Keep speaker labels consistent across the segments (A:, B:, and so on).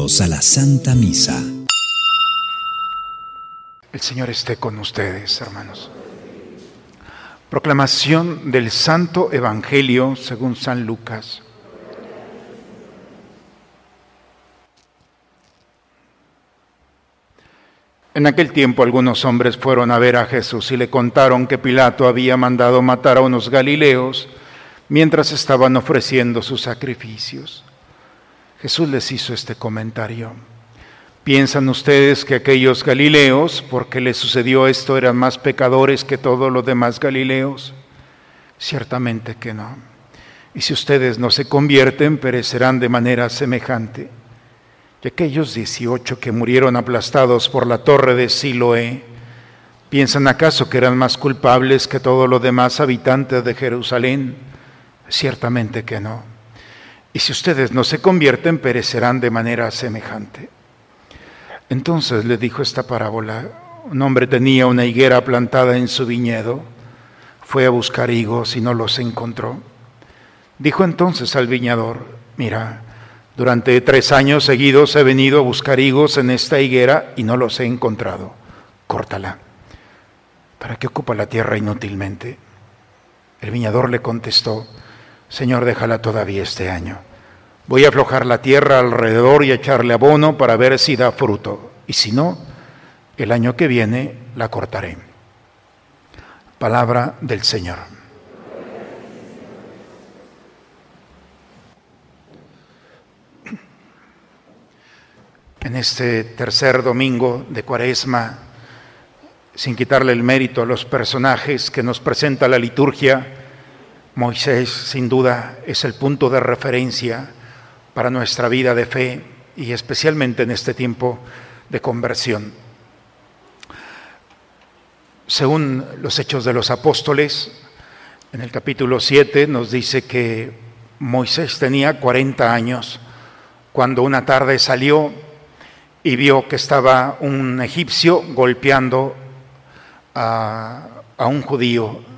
A: A la Santa Misa.
B: El Señor esté con ustedes, hermanos. Proclamación del Santo Evangelio según San Lucas. En aquel tiempo algunos hombres fueron a ver a Jesús y le contaron que Pilato había mandado matar a unos galileos mientras estaban ofreciendo sus sacrificios. Jesús les hizo este comentario. ¿Piensan ustedes que aquellos galileos, porque les sucedió esto, eran más pecadores que todos los demás galileos? Ciertamente que no. Y si ustedes no se convierten, perecerán de manera semejante. Y aquellos dieciocho que murieron aplastados por la torre de Siloé, ¿piensan acaso que eran más culpables que todos los demás habitantes de Jerusalén? Ciertamente que no. Y si ustedes no se convierten, perecerán de manera semejante. Entonces le dijo esta parábola, un hombre tenía una higuera plantada en su viñedo, fue a buscar higos y no los encontró. Dijo entonces al viñador, mira, durante tres años seguidos he venido a buscar higos en esta higuera y no los he encontrado. Córtala. ¿Para qué ocupa la tierra inútilmente? El viñador le contestó, Señor, déjala todavía este año. Voy a aflojar la tierra alrededor y echarle abono para ver si da fruto. Y si no, el año que viene la cortaré. Palabra del Señor. En este tercer domingo de Cuaresma, sin quitarle el mérito a los personajes que nos presenta la liturgia, Moisés sin duda es el punto de referencia para nuestra vida de fe y especialmente en este tiempo de conversión. Según los hechos de los apóstoles, en el capítulo 7 nos dice que Moisés tenía 40 años cuando una tarde salió y vio que estaba un egipcio golpeando a, a un judío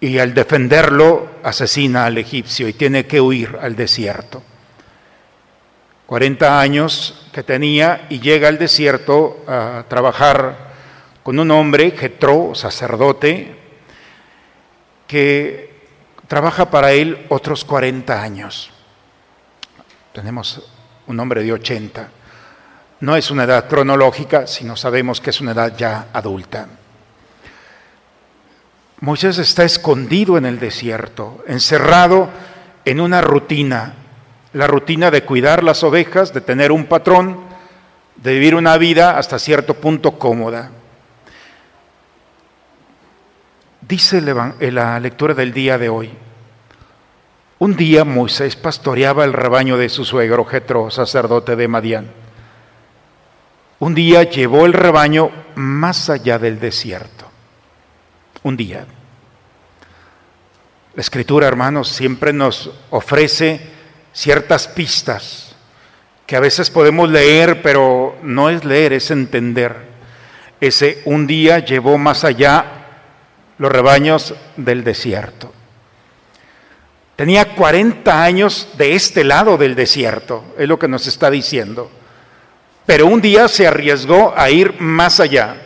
B: y al defenderlo asesina al egipcio y tiene que huir al desierto. 40 años que tenía y llega al desierto a trabajar con un hombre, Jetro, sacerdote, que trabaja para él otros 40 años. Tenemos un hombre de 80. No es una edad cronológica, sino sabemos que es una edad ya adulta. Moisés está escondido en el desierto, encerrado en una rutina, la rutina de cuidar las ovejas, de tener un patrón, de vivir una vida hasta cierto punto cómoda. Dice la lectura del día de hoy, un día Moisés pastoreaba el rebaño de su suegro Jetro, sacerdote de Madián. Un día llevó el rebaño más allá del desierto un día. La escritura, hermanos, siempre nos ofrece ciertas pistas que a veces podemos leer, pero no es leer, es entender. Ese un día llevó más allá los rebaños del desierto. Tenía 40 años de este lado del desierto, es lo que nos está diciendo. Pero un día se arriesgó a ir más allá.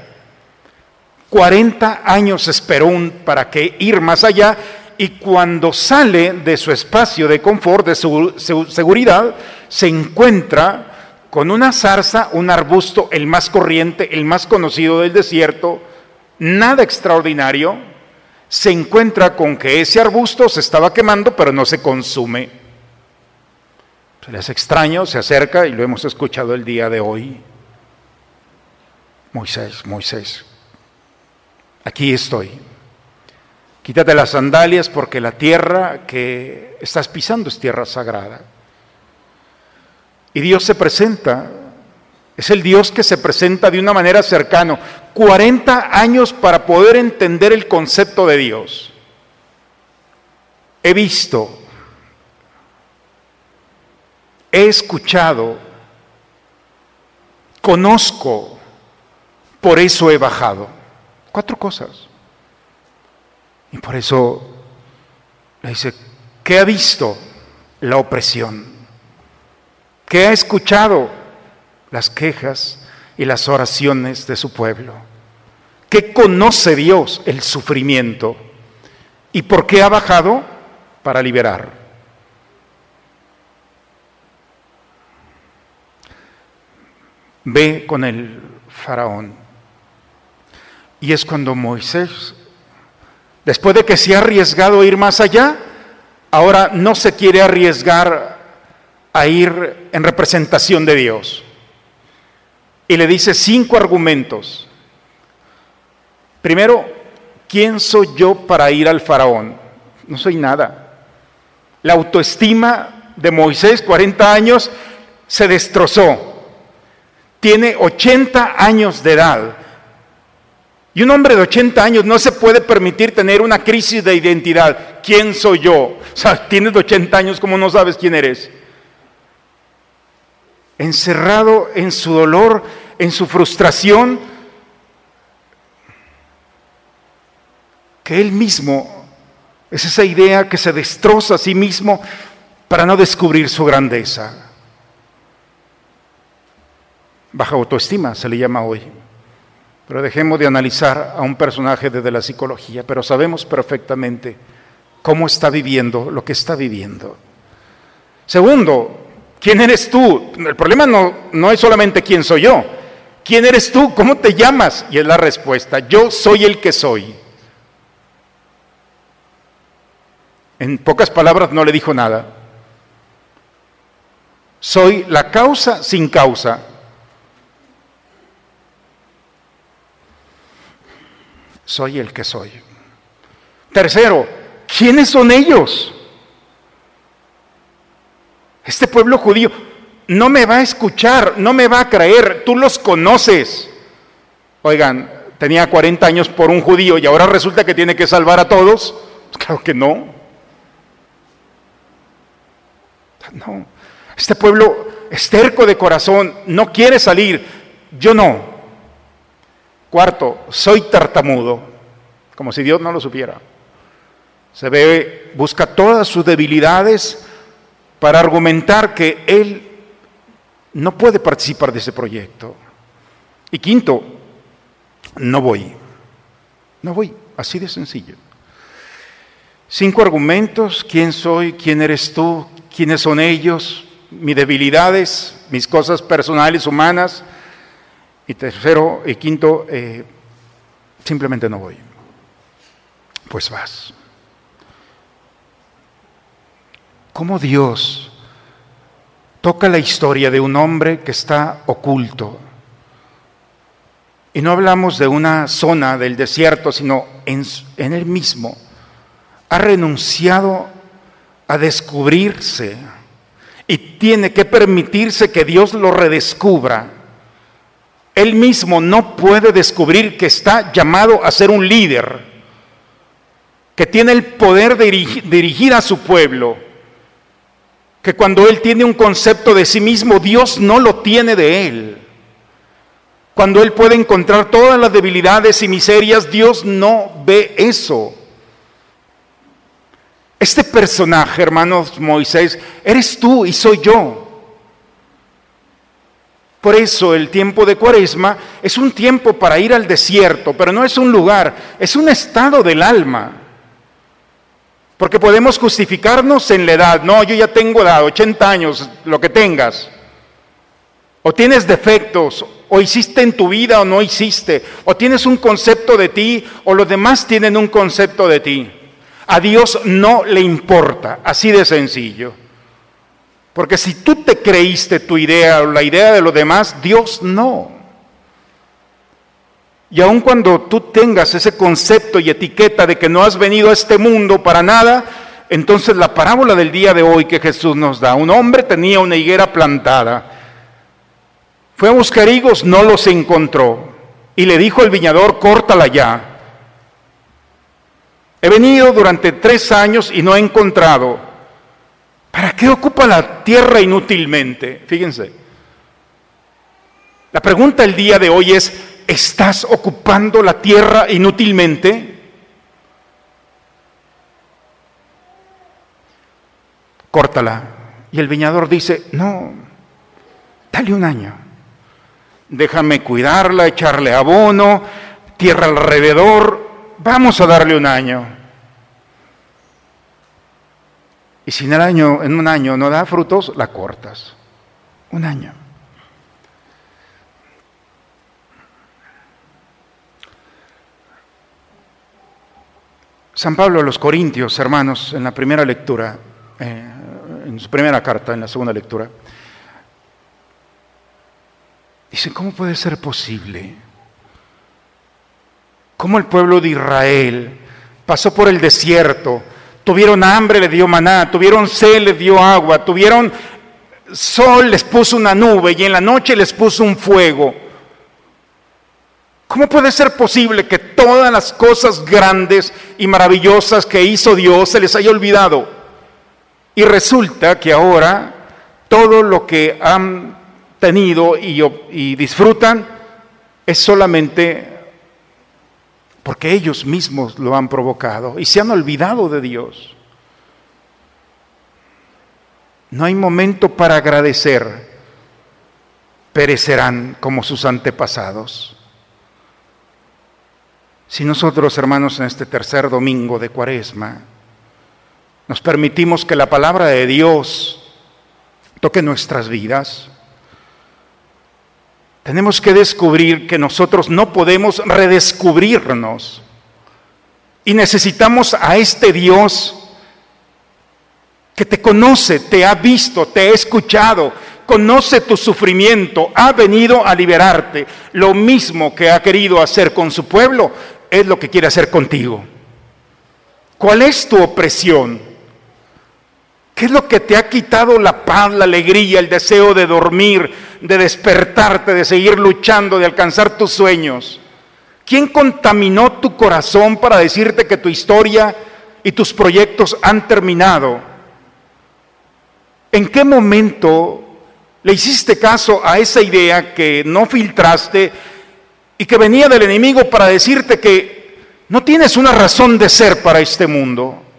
B: 40 años esperó para que ir más allá y cuando sale de su espacio de confort, de su, seguridad, se encuentra con una zarza, un arbusto, el más corriente, el más conocido del desierto, nada extraordinario, se encuentra con que ese arbusto se estaba quemando pero no se consume. Se le hace extraño, se acerca y lo hemos escuchado el día de hoy. Moisés, Moisés, aquí estoy. Quítate las sandalias porque la tierra que estás pisando es tierra sagrada. Y Dios se presenta, es el Dios que se presenta de una manera cercana. 40 años para poder entender el concepto de Dios. He visto, he escuchado, conozco, por eso he bajado. Cuatro cosas. Y por eso le dice, ¿qué ha visto? La opresión. ¿Qué ha escuchado? las quejas y las oraciones de su pueblo. ¿Qué conoce Dios? El sufrimiento. ¿Y por qué ha bajado? Para liberar. Ve con el faraón. Y es cuando Moisés, después de que se ha arriesgado a ir más allá, ahora no se quiere arriesgar a ir en representación de Dios. Y le dice cinco argumentos. Primero, ¿quién soy yo para ir al faraón? No soy nada. La autoestima de Moisés, 40 años, se destrozó. Tiene 80 años de edad. Y un hombre de 80 años no se puede permitir tener una crisis de identidad. ¿Quién soy yo? O sea, tienes 80 años, como no sabes quién eres? Encerrado en su dolor, en su frustración, que él mismo, es esa idea que se destroza a sí mismo para no descubrir su grandeza. Baja autoestima se le llama hoy. Pero dejemos de analizar a un personaje desde la psicología, pero sabemos perfectamente cómo está viviendo lo que está viviendo. Segundo, ¿quién eres tú? El problema no, no es solamente quién soy yo. ¿Quién eres tú? ¿Cómo te llamas? Y es la respuesta, yo soy el que soy. En pocas palabras no le dijo nada. Soy la causa sin causa. Soy el que soy. Tercero, ¿quiénes son ellos? Este pueblo judío no me va a escuchar, no me va a creer, tú los conoces. Oigan, tenía 40 años por un judío y ahora resulta que tiene que salvar a todos. Claro que no. No. Este pueblo esterco de corazón, no quiere salir. Yo no. Cuarto, soy tartamudo, como si Dios no lo supiera. Se ve, busca todas sus debilidades para argumentar que Él no puede participar de ese proyecto. Y quinto, no voy. No voy, así de sencillo. Cinco argumentos, quién soy, quién eres tú, quiénes son ellos, mis debilidades, mis cosas personales, humanas, y tercero y quinto, eh, simplemente no voy. Pues vas. ¿Cómo Dios toca la historia de un hombre que está oculto? Y no hablamos de una zona del desierto, sino en, en él mismo. Ha renunciado a descubrirse y tiene que permitirse que Dios lo redescubra él mismo no puede descubrir que está llamado a ser un líder, que tiene el poder de dirigir, a su pueblo, que cuando él tiene un concepto de sí mismo, Dios no lo tiene de él. Cuando él puede encontrar todas las debilidades y miserias, Dios no ve eso. Este personaje, hermanos Moisés, eres tú y soy yo. Por eso el tiempo de cuaresma es un tiempo para ir al desierto, pero no es un lugar, es un estado del alma. Porque podemos justificarnos en la edad, no, yo ya tengo edad, 80 años, lo que tengas. O tienes defectos, o hiciste en tu vida o no hiciste, o tienes un concepto de ti, o los demás tienen un concepto de ti. A Dios no le importa, así de sencillo. Porque si tú te creíste tu idea o la idea de los demás, Dios no. Y aun cuando tú tengas ese concepto y etiqueta de que no has venido a este mundo para nada, entonces la parábola del día de hoy que Jesús nos da, un hombre tenía una higuera plantada, fue a buscar higos, no los encontró, y le dijo el viñador, córtala ya. He venido durante tres años y no he encontrado. ¿Para qué ocupa la tierra inútilmente? Fíjense. La pregunta el día de hoy es, ¿estás ocupando la tierra inútilmente? Córtala. Y el viñador dice, no, dale un año. déjame cuidarla, echarle abono, tierra alrededor, vamos a darle un año. Y si en, el año, en un año no da frutos, la cortas. Un año. San Pablo a los Corintios, hermanos, en la primera lectura, eh, en su primera carta, en la segunda lectura, dice, ¿cómo puede ser posible? ¿Cómo el pueblo de Israel pasó por el desierto? Tuvieron hambre, le dio maná, tuvieron sed, le dio agua, tuvieron sol, les puso una nube y en la noche les puso un fuego. ¿Cómo puede ser posible que todas las cosas grandes y maravillosas que hizo Dios se les haya olvidado? Y resulta que ahora todo lo que han tenido y, y disfrutan es solamente porque ellos mismos lo han provocado y se han olvidado de Dios. No hay momento para agradecer, perecerán como sus antepasados. Si nosotros, hermanos, en este tercer domingo de Cuaresma, nos permitimos que la palabra de Dios toque nuestras vidas, tenemos que descubrir que nosotros no podemos redescubrirnos y necesitamos a este Dios que te conoce, te ha visto, te ha escuchado, conoce tu sufrimiento, ha venido a liberarte. Lo mismo que ha querido hacer con su pueblo, es lo que quiere hacer contigo. ¿Cuál es tu opresión? ¿Qué es lo que te ha quitado la paz, la alegría, el deseo de dormir, de despertarte, de seguir luchando, de alcanzar tus sueños? ¿Quién contaminó tu corazón para decirte que tu historia y tus proyectos han terminado? ¿En qué momento le hiciste caso a esa idea que no filtraste y que venía del enemigo para decirte que no tienes una razón de ser para este mundo.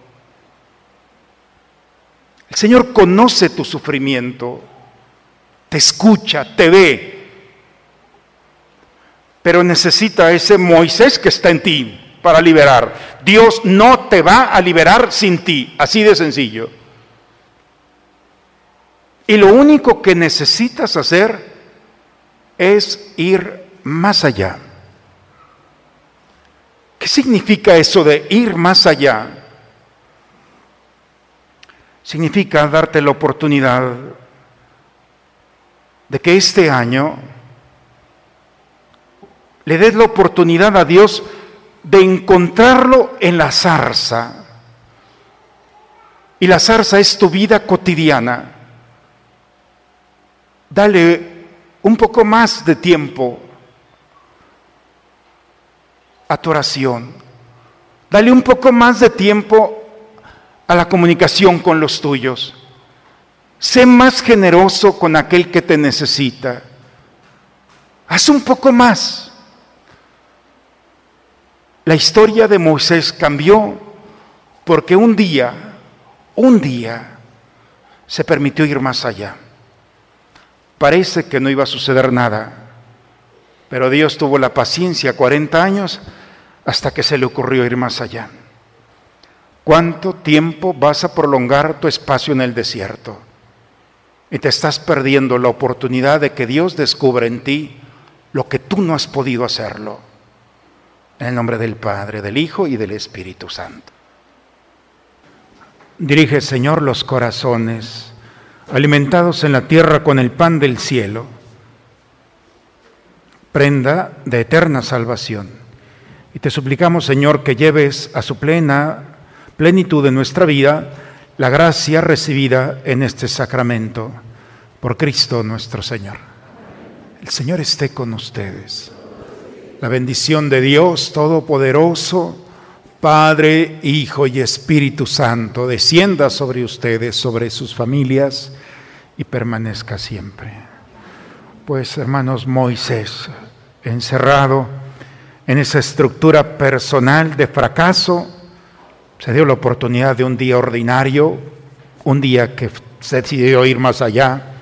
B: El Señor conoce tu sufrimiento, te escucha, te ve, pero necesita ese Moisés que está en ti para liberar. Dios no te va a liberar sin ti, así de sencillo. Y lo único que necesitas hacer es ir más allá. ¿Qué significa eso de ir más allá? Significa darte la oportunidad de que este año le des la oportunidad a Dios de encontrarlo en la zarza. Y la zarza es tu vida cotidiana. Dale un poco más de tiempo a tu oración. Dale un poco más de tiempo a la comunicación con los tuyos. Sé más generoso con aquel que te necesita. Haz un poco más. La historia de Moisés cambió porque un día, un día, se permitió ir más allá. Parece que no iba a suceder nada, pero Dios tuvo la paciencia 40 años hasta que se le ocurrió ir más allá. ¿Cuánto tiempo vas a prolongar tu espacio en el desierto? Y te estás perdiendo la oportunidad de que Dios descubra en ti lo que tú no has podido hacerlo. En el nombre del Padre, del Hijo y del Espíritu Santo. Dirige, Señor, los corazones, alimentados en la tierra con el pan del cielo, prenda de eterna salvación y te suplicamos, Señor, que lleves a su plena plenitud de nuestra vida la gracia recibida en este sacramento por Cristo nuestro Señor. El Señor esté con ustedes. La bendición de Dios Todopoderoso, Padre, Hijo y Espíritu Santo, descienda sobre ustedes, sobre sus familias y permanezca siempre. Pues, hermanos, Moisés, encerrado, en esa estructura personal de fracaso, se dio la oportunidad de un día ordinario, un día que se decidió ir más allá,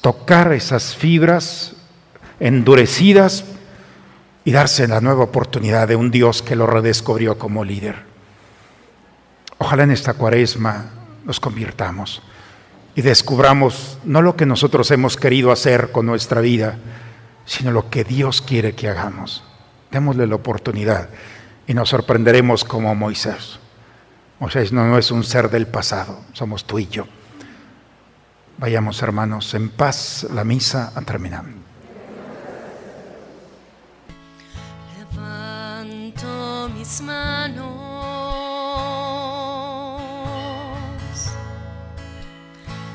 B: tocar esas fibras endurecidas y darse la nueva oportunidad de un Dios que lo redescubrió como líder. Ojalá en esta cuaresma nos convirtamos y descubramos no lo que nosotros hemos querido hacer con nuestra vida, sino lo que Dios quiere que hagamos. Démosle la oportunidad y nos sorprenderemos como Moisés. Moisés no, es un ser del pasado, somos tú y yo. Vayamos hermanos, en paz la misa a terminar.
C: Levanto mis manos,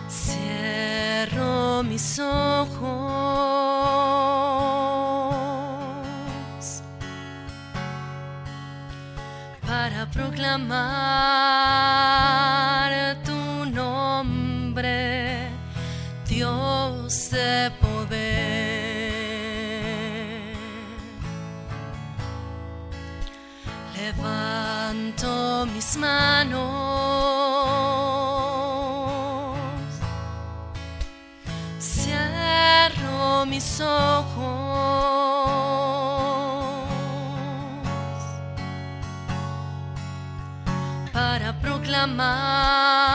C: cierro mis ojos proclamar tu nombre, Dios de poder. Levanto mis manos, cierro mis ojos my